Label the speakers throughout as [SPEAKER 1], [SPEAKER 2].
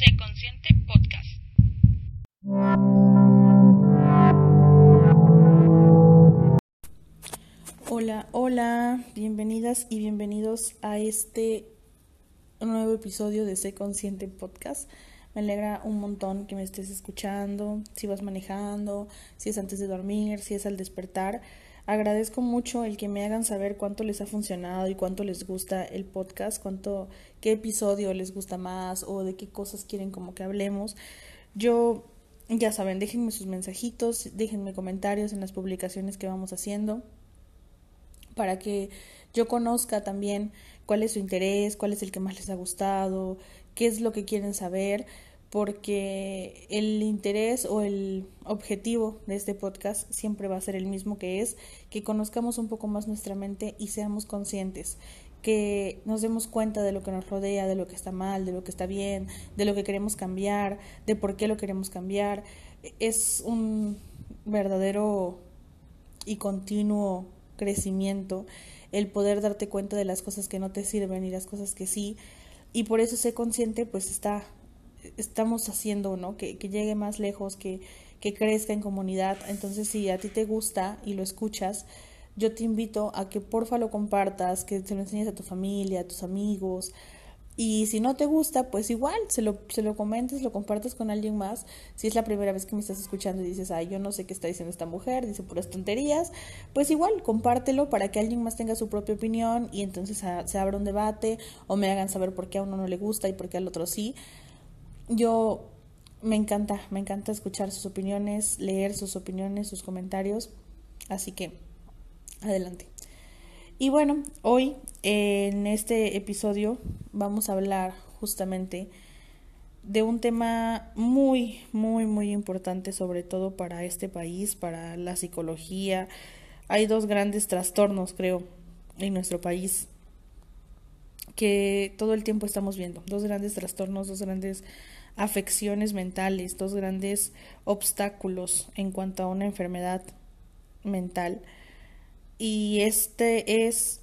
[SPEAKER 1] Sé Consciente Podcast.
[SPEAKER 2] Hola, hola, bienvenidas y bienvenidos a este nuevo episodio de Sé Consciente Podcast. Me alegra un montón que me estés escuchando, si vas manejando, si es antes de dormir, si es al despertar. Agradezco mucho el que me hagan saber cuánto les ha funcionado y cuánto les gusta el podcast, cuánto, qué episodio les gusta más o de qué cosas quieren como que hablemos. Yo, ya saben, déjenme sus mensajitos, déjenme comentarios en las publicaciones que vamos haciendo para que yo conozca también cuál es su interés, cuál es el que más les ha gustado, qué es lo que quieren saber porque el interés o el objetivo de este podcast siempre va a ser el mismo que es que conozcamos un poco más nuestra mente y seamos conscientes, que nos demos cuenta de lo que nos rodea, de lo que está mal, de lo que está bien, de lo que queremos cambiar, de por qué lo queremos cambiar. Es un verdadero y continuo crecimiento el poder darte cuenta de las cosas que no te sirven y las cosas que sí. Y por eso ser consciente pues está estamos haciendo, ¿no? Que, que llegue más lejos, que, que crezca en comunidad. Entonces, si a ti te gusta y lo escuchas, yo te invito a que porfa lo compartas, que se lo enseñes a tu familia, a tus amigos. Y si no te gusta, pues igual, se lo, se lo comentes, lo compartes con alguien más. Si es la primera vez que me estás escuchando y dices, ay, yo no sé qué está diciendo esta mujer, dice puras tonterías, pues igual, compártelo para que alguien más tenga su propia opinión y entonces se abra un debate o me hagan saber por qué a uno no le gusta y por qué al otro sí yo me encanta, me encanta escuchar sus opiniones, leer sus opiniones, sus comentarios. Así que, adelante. Y bueno, hoy en este episodio vamos a hablar justamente de un tema muy, muy, muy importante, sobre todo para este país, para la psicología. Hay dos grandes trastornos, creo, en nuestro país que todo el tiempo estamos viendo. Dos grandes trastornos, dos grandes afecciones mentales, dos grandes obstáculos en cuanto a una enfermedad mental. Y este es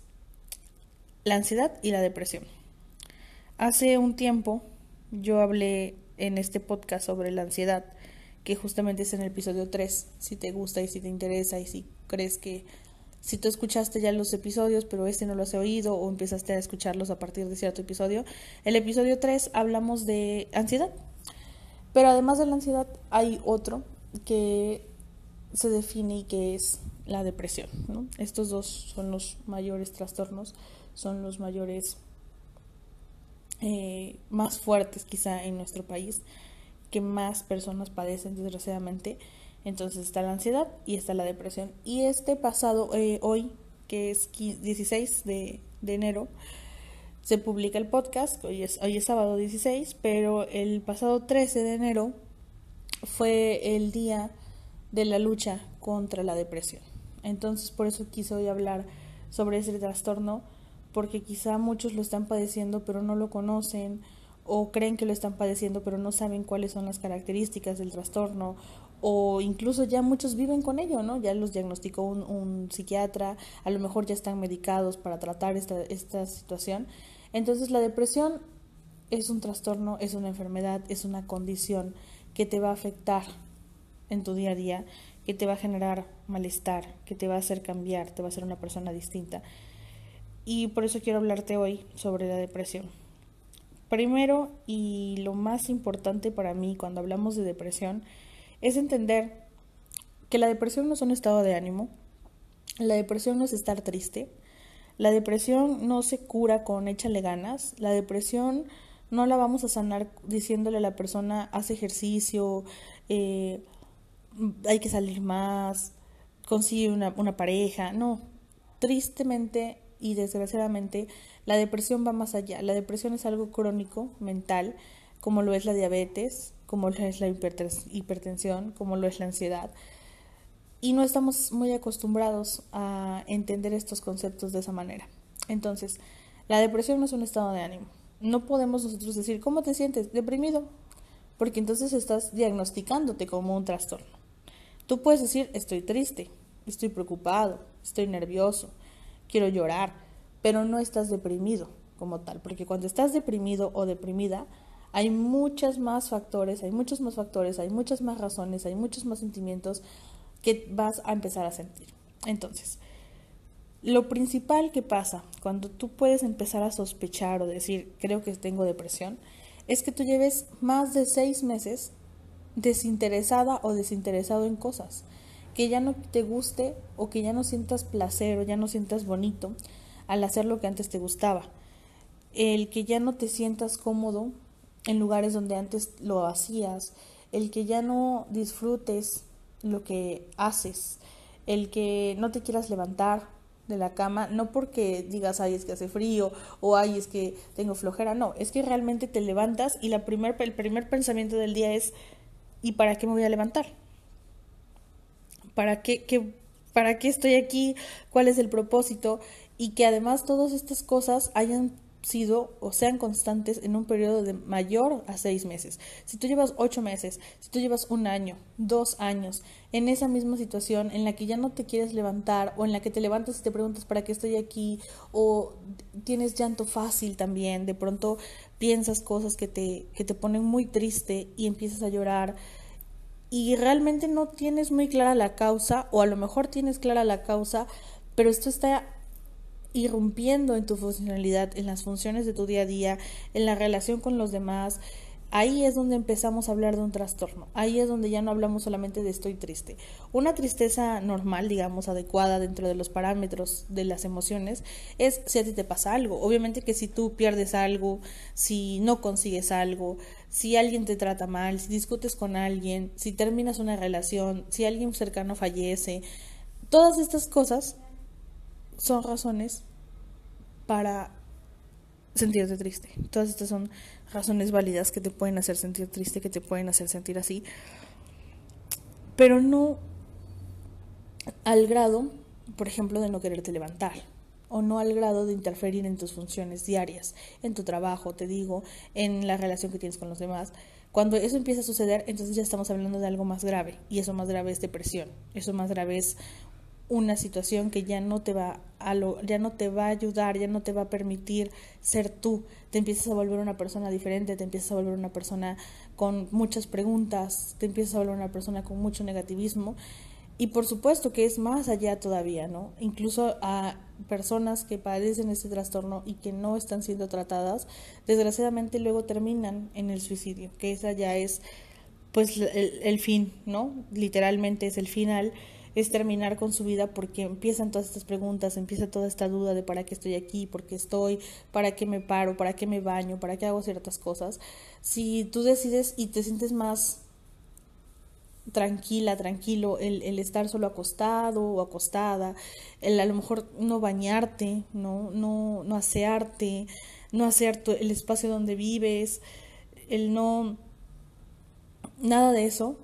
[SPEAKER 2] la ansiedad y la depresión. Hace un tiempo yo hablé en este podcast sobre la ansiedad, que justamente es en el episodio 3, si te gusta y si te interesa y si crees que si tú escuchaste ya los episodios, pero este no lo has oído o empezaste a escucharlos a partir de cierto episodio, el episodio 3 hablamos de ansiedad. Pero además de la ansiedad hay otro que se define y que es la depresión. Estos dos son los mayores trastornos, son los mayores eh, más fuertes quizá en nuestro país, que más personas padecen desgraciadamente. Entonces está la ansiedad y está la depresión. Y este pasado, eh, hoy, que es 16 de, de, enero, se publica el podcast, hoy es, hoy es sábado 16, pero el pasado 13 de enero fue el día de la lucha contra la depresión. Entonces por eso quise hoy hablar sobre ese trastorno, porque quizá muchos lo están padeciendo pero no lo conocen o creen que lo están padeciendo pero no saben cuáles son las características del trastorno o incluso ya muchos viven con ello, ¿no? Ya los diagnosticó un, psiquiatra, a lo mejor ya están medicados para tratar esta, esta situación. Entonces la depresión es un trastorno, es una enfermedad, es una condición que te va a afectar en tu día a día, que te va a generar malestar, que te va a hacer cambiar, te va a hacer una persona distinta. Y por eso quiero hablarte hoy sobre la depresión. Primero y lo más importante para mí cuando hablamos de depresión es entender que la depresión no es un estado de ánimo, la depresión no es estar triste, la depresión no se cura con échale ganas, la depresión no la vamos a sanar diciéndole a la persona haz ejercicio, eh, hay que salir más, consigue una, una pareja, no, tristemente y desgraciadamente la depresión va más allá, la depresión es algo crónico, mental, como lo es la diabetes, como lo es la hipertensión, como lo es la ansiedad. Y no estamos muy acostumbrados a entender estos conceptos de esa manera. Entonces, la depresión no es un estado de ánimo. No podemos nosotros decir, ¿cómo te sientes? Deprimido. Porque entonces estás diagnosticándote como un trastorno. Tú puedes decir, estoy triste, estoy preocupado, estoy nervioso, quiero llorar, pero no estás deprimido como tal. Porque cuando estás deprimido o deprimida, Hay muchos más factores, hay muchos más factores, hay muchas más razones, hay muchos más sentimientos que vas a empezar a sentir. Entonces, lo principal que pasa cuando tú puedes empezar a sospechar o decir, creo que tengo depresión, es que tú lleves más de seis meses desinteresada o desinteresado en cosas, que ya no te guste o que ya no sientas placer o ya no sientas bonito al hacer lo que antes te gustaba, el que ya no te sientas cómodo en lugares donde antes lo hacías, el que ya no disfrutes lo que haces, el que no te quieras levantar de la cama, no porque digas, ay, es que hace frío o ay, es que tengo flojera, no, es que realmente te levantas y la primer, el primer pensamiento del día es, ¿y para qué me voy a levantar? ¿Para qué, ¿Para qué estoy aquí? ¿Cuál es el propósito? Y que además todas estas cosas hayan sido o sean constantes en un periodo de mayor a seis meses. Si tú llevas ocho meses, si tú llevas un año, dos años, en esa misma situación en la que ya no te quieres levantar o en la que te levantas y te preguntas para qué estoy aquí o tienes llanto fácil también, de pronto piensas cosas que te, que te ponen muy triste y empiezas a llorar y realmente no tienes muy clara la causa o a lo mejor tienes clara la causa, pero esto está irrumpiendo en tu funcionalidad, en las funciones de tu día a día, en la relación con los demás, ahí es donde empezamos a hablar de un trastorno. Ahí es donde ya no hablamos solamente de estoy triste. Una tristeza normal, digamos, adecuada dentro de los parámetros de las emociones, es si a ti te pasa algo. Obviamente que si tú pierdes algo, si no consigues algo, si alguien te trata mal, si discutes con alguien, si terminas una relación, si alguien cercano fallece, todas estas cosas son razones para sentirte triste. Todas estas son razones válidas que te pueden hacer sentir triste, que te pueden hacer sentir así. Pero no al grado, por ejemplo, de no quererte levantar o no al grado de interferir en tus funciones diarias, en tu trabajo, te digo, en la relación que tienes con los demás. Cuando eso empieza a suceder, entonces ya estamos hablando de algo más grave y eso más grave es depresión, eso más grave es una situación que ya no te va a lo, ya no te va a ayudar, ya no te va a permitir ser tú, te empiezas a volver una persona diferente, te empiezas a volver una persona con muchas preguntas, te empiezas a volver una persona con mucho negativismo y por supuesto que es más allá todavía, ¿no? Incluso a personas que padecen este trastorno y que no están siendo tratadas, desgraciadamente luego terminan en el suicidio, que esa ya es pues el, el fin, ¿no? Literalmente es el final es terminar con su vida porque empiezan todas estas preguntas, empieza toda esta duda de para qué estoy aquí, por qué estoy, para qué me paro, para qué me baño, para qué hago ciertas cosas. Si tú decides y te sientes más tranquila, tranquilo, el, el estar solo acostado o acostada, el a lo mejor no bañarte, no, no, no asearte, no hacer el espacio donde vives, el no, nada de eso,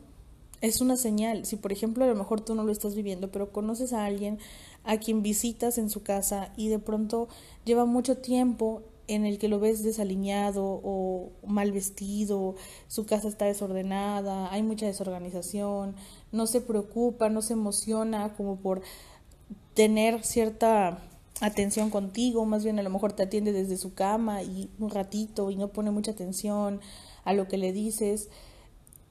[SPEAKER 2] es una señal. Si por ejemplo a lo mejor tú no lo estás viviendo, pero conoces a alguien a quien visitas en su casa y de pronto lleva mucho tiempo en el que lo ves desaliñado o mal vestido, su casa está desordenada, hay mucha desorganización, no se preocupa, no se emociona como por tener cierta atención contigo, más bien a lo mejor te atiende desde su cama y un ratito y no pone mucha atención a lo que le dices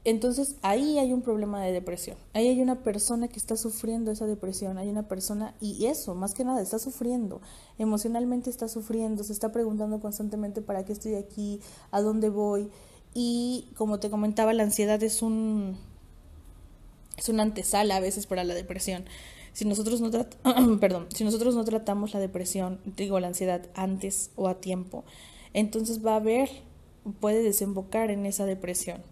[SPEAKER 2] entonces ahí hay un problema de depresión. Ahí hay una persona que está sufriendo esa depresión, hay una persona y eso, más que nada, está sufriendo, emocionalmente está sufriendo, se está preguntando constantemente para qué estoy aquí, a dónde voy y como te comentaba, la ansiedad es un es una antesala a veces para la depresión. Si nosotros no perdón, si nosotros no tratamos la depresión, digo la ansiedad antes o a tiempo, entonces va a haber puede desembocar en esa depresión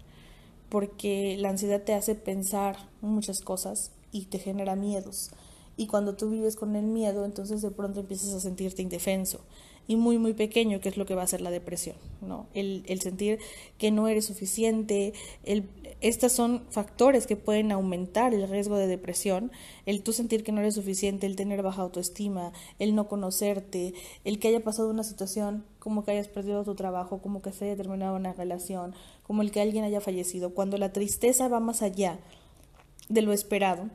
[SPEAKER 2] porque la ansiedad te hace pensar muchas cosas y te genera miedos. Y cuando tú vives con el miedo, entonces de pronto empiezas a sentirte indefenso y muy, muy pequeño, que es lo que va a ser la depresión, ¿no? El, el sentir que no eres suficiente, el, estos son factores que pueden aumentar el riesgo de depresión, el tú sentir que no eres suficiente, el tener baja autoestima, el no conocerte, el que haya pasado una situación como que hayas perdido tu trabajo, como que se haya terminado una relación, como el que alguien haya fallecido, cuando la tristeza va más allá de lo esperado,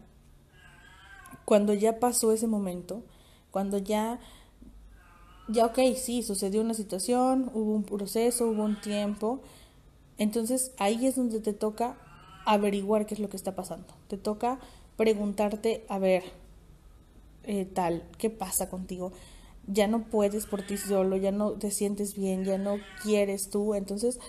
[SPEAKER 2] cuando ya pasó ese momento, cuando ya ya ok, sí, sucedió una situación, hubo un proceso, hubo un tiempo, Entonces ahí es donde te toca averiguar qué es lo que está pasando. Te toca preguntarte, a ver, eh, tal, ¿qué pasa contigo? Ya no puedes por ti solo, ya no te sientes bien, ya no quieres tú. Entonces,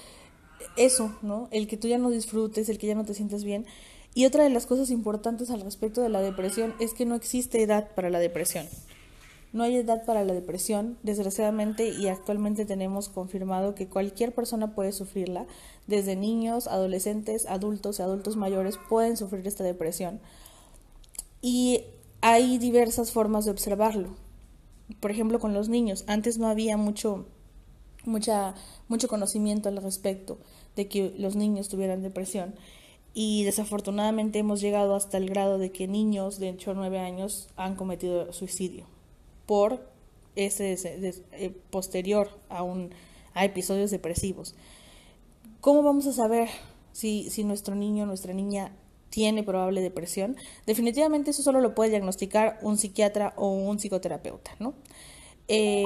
[SPEAKER 2] eso, ¿no? El que tú ya no disfrutes, el que ya no te sientes bien. Y otra de las cosas importantes al respecto de la depresión es que no existe edad para la depresión. No hay edad para la depresión, desgraciadamente, y actualmente tenemos confirmado que cualquier persona puede sufrirla, desde niños, adolescentes, adultos y adultos mayores pueden sufrir esta depresión. Y hay diversas formas de observarlo. Por ejemplo, con los niños, antes no había mucho, mucha, mucho conocimiento al respecto de que los niños tuvieran depresión. Y desafortunadamente hemos llegado hasta el grado de que niños de 8 o 9 años han cometido suicidio por ese, eh, posterior a, un, a episodios depresivos. ¿Cómo vamos a saber si, si nuestro niño o nuestra niña tiene probable depresión? Definitivamente eso solo lo puede diagnosticar un psiquiatra o un psicoterapeuta, ¿no? Eh,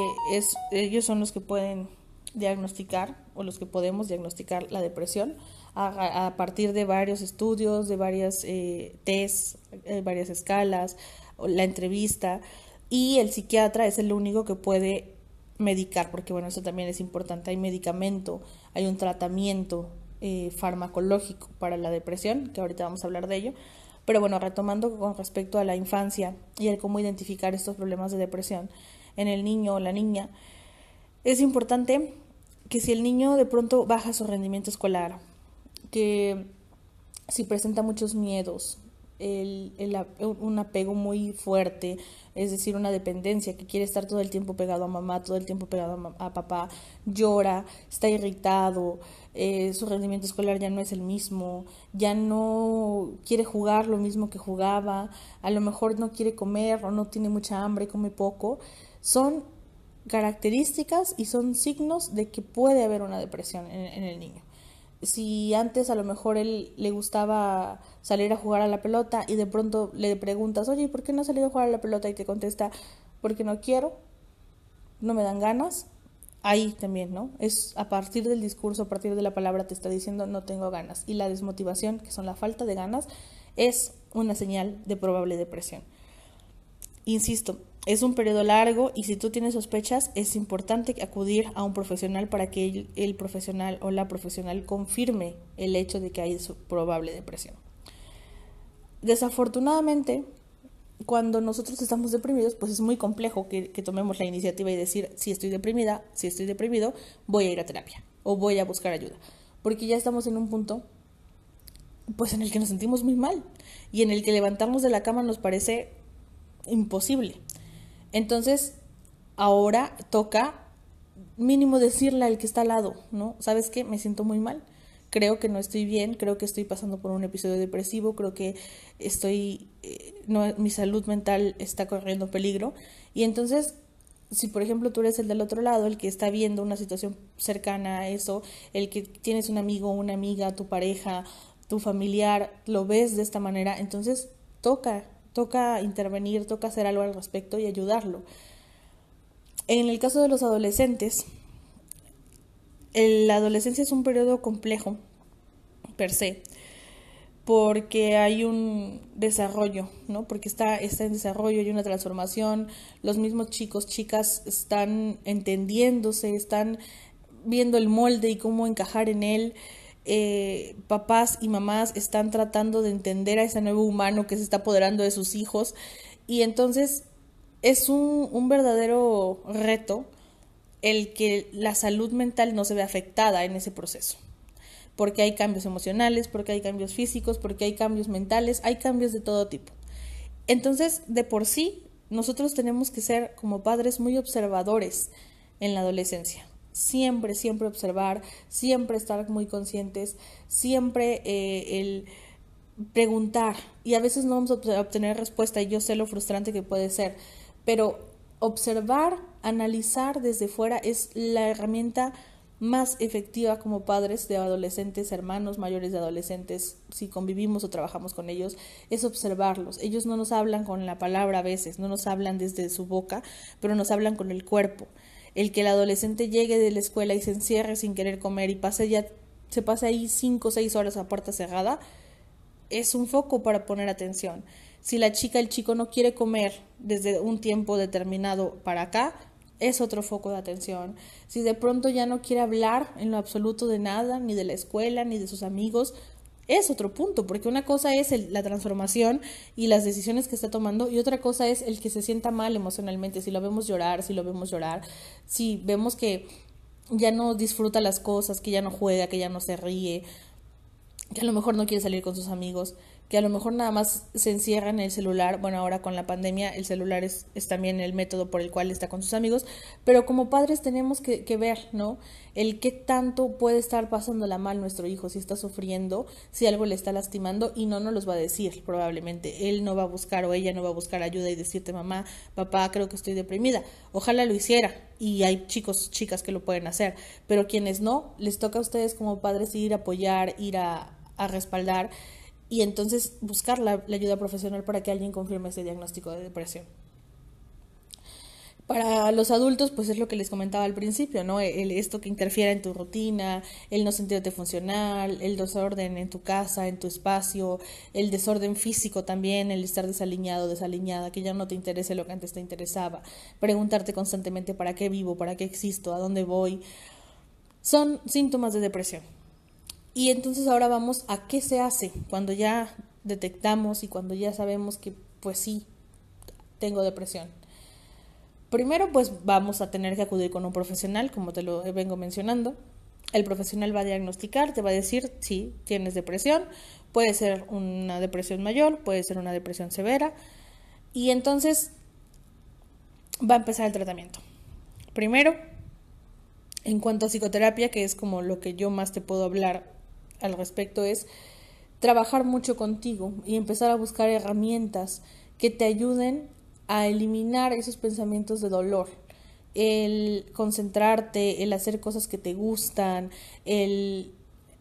[SPEAKER 2] ellos son los que pueden diagnosticar o los que podemos diagnosticar la depresión a, partir de varios estudios, de varias eh, tests, eh, varias escalas, la entrevista y el psiquiatra es el único que puede medicar, porque bueno, eso también es importante, hay medicamento, hay un tratamiento eh, farmacológico para la depresión, que ahorita vamos a hablar de ello, pero bueno, retomando con respecto a la infancia y el cómo identificar estos problemas de depresión en el niño o la niña, es importante que si el niño de pronto baja su rendimiento escolar, que si presenta muchos miedos, el, un apego muy fuerte, es decir, una dependencia, que quiere estar todo el tiempo pegado a mamá, todo el tiempo pegado a, papá, llora, está irritado, eh, su rendimiento escolar ya no es el mismo, ya no quiere jugar lo mismo que jugaba, a lo mejor no quiere comer o no tiene mucha hambre, come poco, son características y son signos de que puede haber una depresión en el niño si antes a lo mejor él le gustaba salir a jugar a la pelota y de pronto le preguntas, oye, ¿por qué no has salido a jugar a la pelota? Y te contesta, porque no quiero, no me dan ganas. Ahí también, ¿no? Es a partir del discurso, a partir de la palabra te está diciendo no tengo ganas. Y la desmotivación, que son la falta de ganas, es una señal de probable depresión. Insisto, es un periodo largo y si tú tienes sospechas es importante acudir a un profesional para que el, profesional o la profesional confirme el hecho de que hay probable depresión. Desafortunadamente, cuando nosotros estamos deprimidos, pues es muy complejo que, que, tomemos la iniciativa y decir, si estoy deprimida, si estoy deprimido, voy a ir a terapia o voy a buscar ayuda. Porque ya estamos en un punto, pues en el que nos sentimos muy mal y en el que levantarnos de la cama nos parece imposible. Entonces, ahora toca mínimo decirle al que está al lado, ¿no? ¿Sabes qué? Me siento muy mal. Creo que no estoy bien, creo que estoy pasando por un episodio depresivo, creo que estoy, eh, no, mi salud mental está corriendo peligro. Y entonces, si por ejemplo tú eres el del otro lado, el que está viendo una situación cercana a eso, el que tienes un amigo, una amiga, tu pareja, tu familiar, lo ves de esta manera, entonces toca toca intervenir, toca hacer algo al respecto y ayudarlo. En el caso de los adolescentes, la adolescencia es un periodo complejo, per se, porque hay un desarrollo, ¿no? Porque está, está en desarrollo, hay una transformación, los mismos chicos, chicas están entendiéndose, están viendo el molde y cómo encajar en él, eh, papás y mamás están tratando de entender a ese nuevo humano que se está apoderando de sus hijos. Y entonces es un, un verdadero reto el que la salud mental no se ve afectada en ese proceso. Porque hay cambios emocionales, porque hay cambios físicos, porque hay cambios mentales, hay cambios de todo tipo. Entonces, de por sí, nosotros tenemos que ser como padres muy observadores en la adolescencia siempre, siempre observar, siempre estar muy conscientes, siempre eh, el preguntar y a veces no vamos a obtener respuesta y yo sé lo frustrante que puede ser, pero observar, analizar desde fuera es la herramienta más efectiva como padres de adolescentes, hermanos mayores de adolescentes, si convivimos o trabajamos con ellos, es observarlos. Ellos no nos hablan con la palabra a veces, no nos hablan desde su boca, pero nos hablan con el cuerpo el que el adolescente llegue de la escuela y se encierre sin querer comer y pase ya se pase ahí cinco o seis horas a puerta cerrada, es un foco para poner atención. Si la chica, el chico no quiere comer desde un tiempo determinado para acá, es otro foco de atención. Si de pronto ya no quiere hablar en lo absoluto de nada, ni de la escuela, ni de sus amigos, es otro punto, porque una cosa es la transformación y las decisiones que está tomando y otra cosa es el que se sienta mal emocionalmente, si lo vemos llorar, si lo vemos llorar, si vemos que ya no disfruta las cosas, que ya no juega, que ya no se ríe, que a lo mejor no quiere salir con sus amigos que a lo mejor nada más se encierra en el celular, bueno, ahora con la pandemia el celular es, es también el método por el cual está con sus amigos, pero como padres tenemos que, ver, ¿no? El qué tanto puede estar pasándola mal nuestro hijo, si está sufriendo, si algo le está lastimando y no nos los va a decir probablemente. Él no va a buscar o ella no va a buscar ayuda y decirte, mamá, papá, creo que estoy deprimida. Ojalá lo hiciera y hay chicos, chicas que lo pueden hacer, pero quienes no, les toca a ustedes como padres ir a apoyar, ir a, a respaldar y entonces buscar la, ayuda profesional para que alguien confirme ese diagnóstico de depresión. Para los adultos, pues es lo que les comentaba al principio, ¿no? El, esto que interfiere en tu rutina, el no sentirte funcional, el desorden en tu casa, en tu espacio, el desorden físico también, el estar desaliñado, desaliñada, que ya no te interese lo que antes te interesaba, preguntarte constantemente para qué vivo, para qué existo, a dónde voy, son síntomas de depresión. Y entonces ahora vamos a qué se hace cuando ya detectamos y cuando ya sabemos que pues sí, tengo depresión. Primero pues vamos a tener que acudir con un profesional, como te lo vengo mencionando. El profesional va a diagnosticar, te va a decir si tienes depresión, puede ser una depresión mayor, puede ser una depresión severa, y entonces va a empezar el tratamiento. Primero, en cuanto a psicoterapia, que es como lo que yo más te puedo hablar al respecto es trabajar mucho contigo y empezar a buscar herramientas que te ayuden a eliminar esos pensamientos de dolor, el concentrarte, el hacer cosas que te gustan, el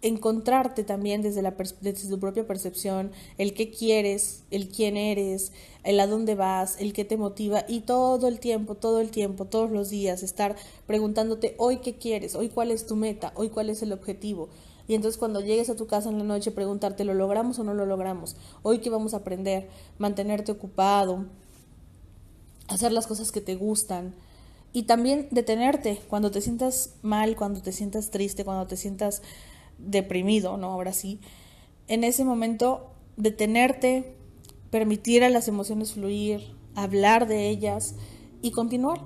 [SPEAKER 2] encontrarte también desde, la desde tu propia percepción, el qué quieres, el quién eres, el a dónde vas, el qué te motiva y todo el tiempo, todo el tiempo, todos los días estar preguntándote hoy qué quieres, hoy cuál es tu meta, hoy cuál es el objetivo. Y entonces cuando llegues a tu casa en la noche preguntarte, ¿lo logramos o no lo logramos? Hoy qué vamos a aprender, mantenerte ocupado, hacer las cosas que te gustan. Y también detenerte cuando te sientas mal, cuando te sientas triste, cuando te sientas deprimido, ¿no? Ahora sí, en ese momento detenerte, permitir a las emociones fluir, hablar de ellas y continuar,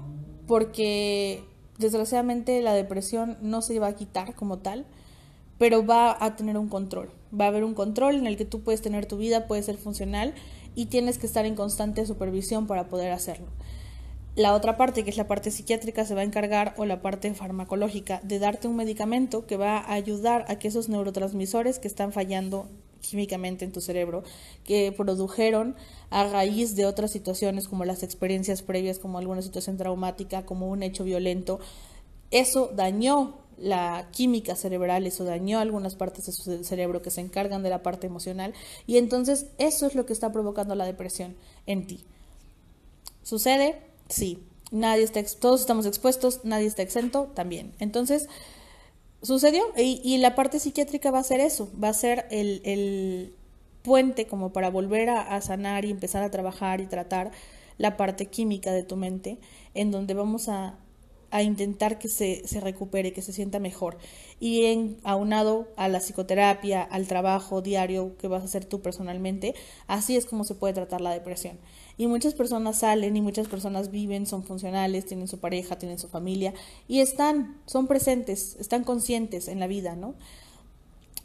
[SPEAKER 2] porque desgraciadamente la depresión no se va a quitar como tal, pero va a tener un control. Va a haber un control en el que tú puedes tener tu vida, puede ser funcional y tienes que estar en constante supervisión para poder hacerlo. La otra parte, que es la parte psiquiátrica, se va a encargar, o la parte farmacológica, de darte un medicamento que va a ayudar a que esos neurotransmisores que están fallando químicamente en tu cerebro, que produjeron a raíz de otras situaciones como las experiencias previas, como alguna situación traumática, como un hecho violento, eso dañó la química cerebral, eso dañó algunas partes de su cerebro que se encargan de la parte emocional y entonces eso es lo que está provocando la depresión en ti. ¿Sucede? Sí. Nadie está, todos estamos expuestos, nadie está exento también. Entonces, sucedió y, la parte psiquiátrica va a ser eso, va a ser el, el puente como para volver a, a sanar y empezar a trabajar y tratar la parte química de tu mente, en donde vamos a a intentar que se, se recupere, que se sienta mejor. Y en, aunado a la psicoterapia, al trabajo diario que vas a hacer tú personalmente, así es como se puede tratar la depresión. Y muchas personas salen y muchas personas viven, son funcionales, tienen su pareja, tienen su familia y están, son presentes, están conscientes en la vida, ¿no?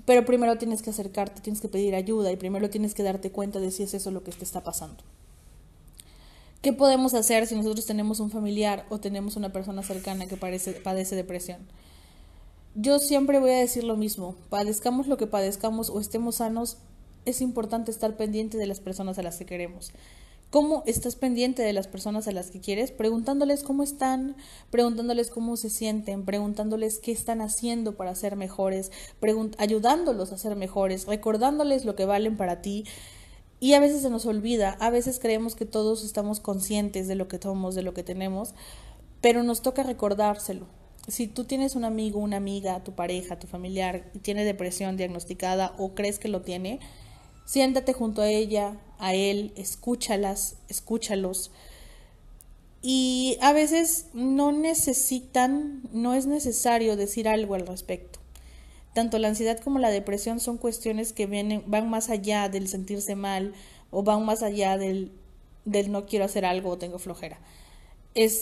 [SPEAKER 2] Pero primero tienes que acercarte, tienes que pedir ayuda y primero tienes que darte cuenta de si es eso lo que te está pasando. ¿Qué podemos hacer si nosotros tenemos un familiar o tenemos una persona cercana que padece depresión? Yo siempre voy a decir lo mismo, padezcamos lo que padezcamos o estemos sanos, es importante estar pendiente de las personas a las que queremos. ¿Cómo estás pendiente de las personas a las que quieres? Preguntándoles cómo están, preguntándoles cómo se sienten, preguntándoles qué están haciendo para ser mejores, ayudándolos a ser mejores, recordándoles lo que valen para ti, y a veces se nos olvida, a veces creemos que todos estamos conscientes de lo que somos, de lo que tenemos, pero nos toca recordárselo. si tú tienes un amigo, una amiga, tu pareja, tu familiar, tiene depresión diagnosticada o crees que lo tiene, siéntate junto a ella, a él, escúchalas, escúchalos. Y a veces no necesitan, no es necesario decir algo al respecto. Tanto la ansiedad como la depresión son cuestiones que van más allá del sentirse mal o van más allá del, del no quiero hacer algo o tengo flojera.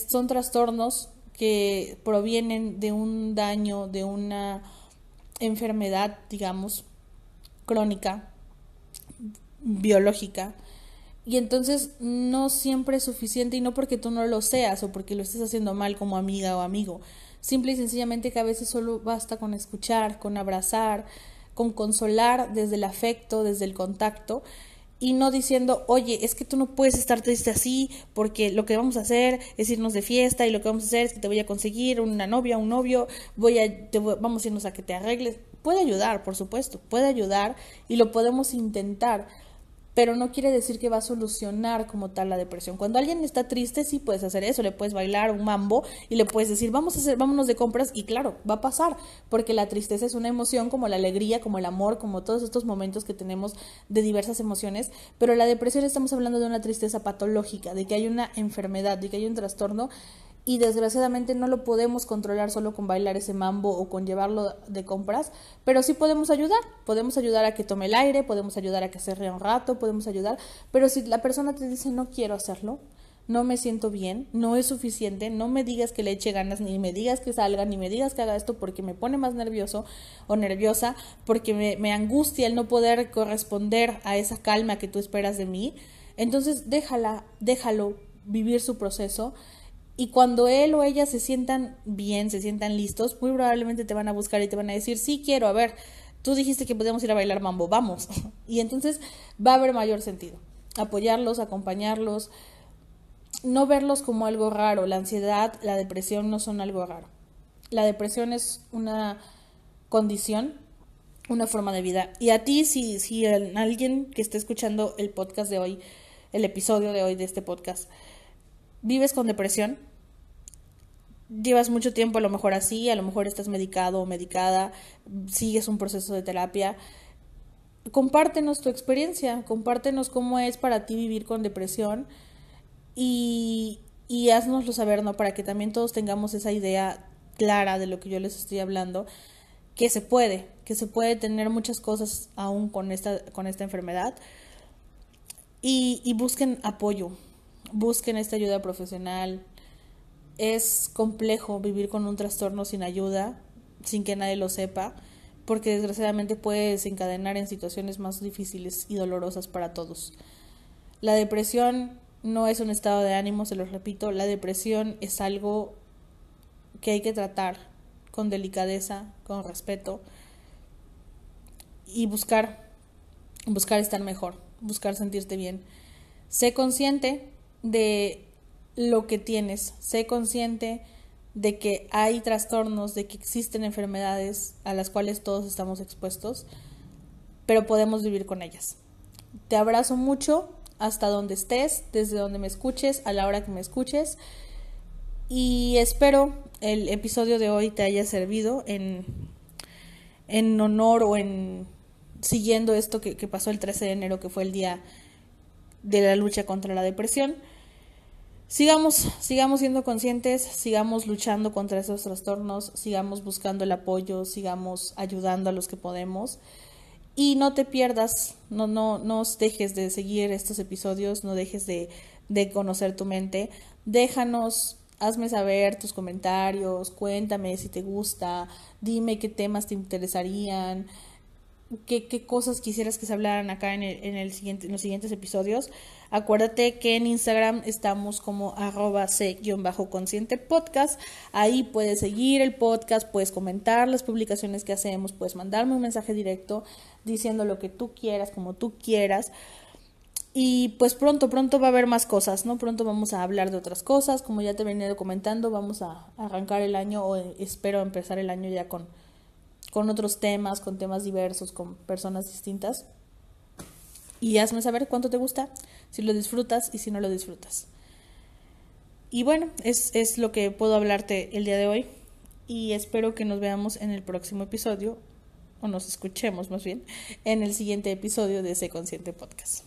[SPEAKER 2] Son trastornos que provienen de un daño, de una enfermedad, digamos, crónica, biológica. Y entonces no siempre es suficiente y no porque tú no lo seas o porque lo estés haciendo mal como amiga o amigo. Simple y sencillamente que a veces solo basta con escuchar, con abrazar, con consolar desde el afecto, desde el contacto y no diciendo, oye, es que tú no puedes estar triste así porque lo que vamos a hacer es irnos de fiesta y lo que vamos a hacer es que te voy a conseguir una novia, un novio, voy a, te vamos a irnos a que te arregles. Puede ayudar, por supuesto, puede ayudar y lo podemos intentar, pero no quiere decir que va a solucionar como tal la depresión. Cuando alguien está triste, sí puedes hacer eso, le puedes bailar un mambo y le puedes decir, vamos a hacer, vámonos de compras y claro, va a pasar, porque la tristeza es una emoción como la alegría, como el amor, como todos estos momentos que tenemos de diversas emociones, pero la depresión estamos hablando de una tristeza patológica, de que hay una enfermedad, de que hay un trastorno y desgraciadamente no lo podemos controlar solo con bailar ese mambo o con llevarlo de compras, pero sí podemos ayudar, podemos ayudar a que tome el aire, podemos ayudar a que se un rato, podemos ayudar, pero si la persona te dice no quiero hacerlo, no me siento bien, no es suficiente, no me digas que le eche ganas, ni me digas que salga, ni me digas que haga esto porque me pone más nervioso o nerviosa, porque me, me angustia el no poder corresponder a esa calma que tú esperas de mí, entonces déjala, déjalo vivir su proceso y cuando él o ella se sientan bien, se sientan listos, muy probablemente te van a buscar y te van a decir, sí quiero, a ver, tú dijiste que podíamos ir a bailar mambo, vamos. y entonces va a haber mayor sentido. Apoyarlos, acompañarlos, no verlos como algo raro. La ansiedad, la depresión no son algo raro. La depresión es una condición, una forma de vida. Y a ti, si, si alguien que esté escuchando el podcast de hoy, el episodio de hoy de este podcast, vives con depresión, llevas mucho tiempo a lo mejor así, a lo mejor estás medicado o medicada, sigues un proceso de terapia, compártenos tu experiencia, compártenos cómo es para ti vivir con depresión y, y haznoslo saber, ¿no? Para que también todos tengamos esa idea clara de lo que yo les estoy hablando, que se puede, que se puede tener muchas cosas aún con esta, con esta enfermedad y, y busquen apoyo, busquen esta ayuda profesional. Es complejo vivir con un trastorno sin ayuda, sin que nadie lo sepa, porque desgraciadamente puede desencadenar en situaciones más difíciles y dolorosas para todos. La depresión no es un estado de ánimo, se lo repito, la depresión es algo que hay que tratar con delicadeza, con respeto y buscar buscar estar mejor, buscar sentirte bien. Sé consciente de lo que tienes, sé consciente de que hay trastornos, de que existen enfermedades a las cuales todos estamos expuestos, pero podemos vivir con ellas. Te abrazo mucho hasta donde estés, desde donde me escuches, a la hora que me escuches, y espero el episodio de hoy te haya servido en, en honor o en siguiendo esto que, que pasó el 13 de enero, que fue el día de la lucha contra la depresión. Sigamos, sigamos siendo conscientes, sigamos luchando contra esos trastornos, sigamos buscando el apoyo, sigamos ayudando a los que podemos. Y no te pierdas, no, no, no dejes de seguir estos episodios, no dejes de, de conocer tu mente. Déjanos, hazme saber tus comentarios, cuéntame si te gusta, dime qué temas te interesarían qué, qué cosas quisieras que se hablaran acá en, el, en, el siguiente, en los siguientes episodios. Acuérdate que en Instagram estamos como arroba c-consciente podcast. Ahí puedes seguir el podcast, puedes comentar las publicaciones que hacemos, puedes mandarme un mensaje directo diciendo lo que tú quieras, como tú quieras. Y pues pronto, pronto va a haber más cosas, ¿no? Pronto vamos a hablar de otras cosas. Como ya te venía comentando, vamos a arrancar el año o espero empezar el año ya con con otros temas, con temas diversos, con personas distintas. Y hazme saber cuánto te gusta, si lo disfrutas y si no lo disfrutas. Y bueno, es, es lo que puedo hablarte el día de hoy. y espero que nos veamos en el próximo episodio, o nos escuchemos más bien, en el siguiente episodio de Sé Consciente Podcast.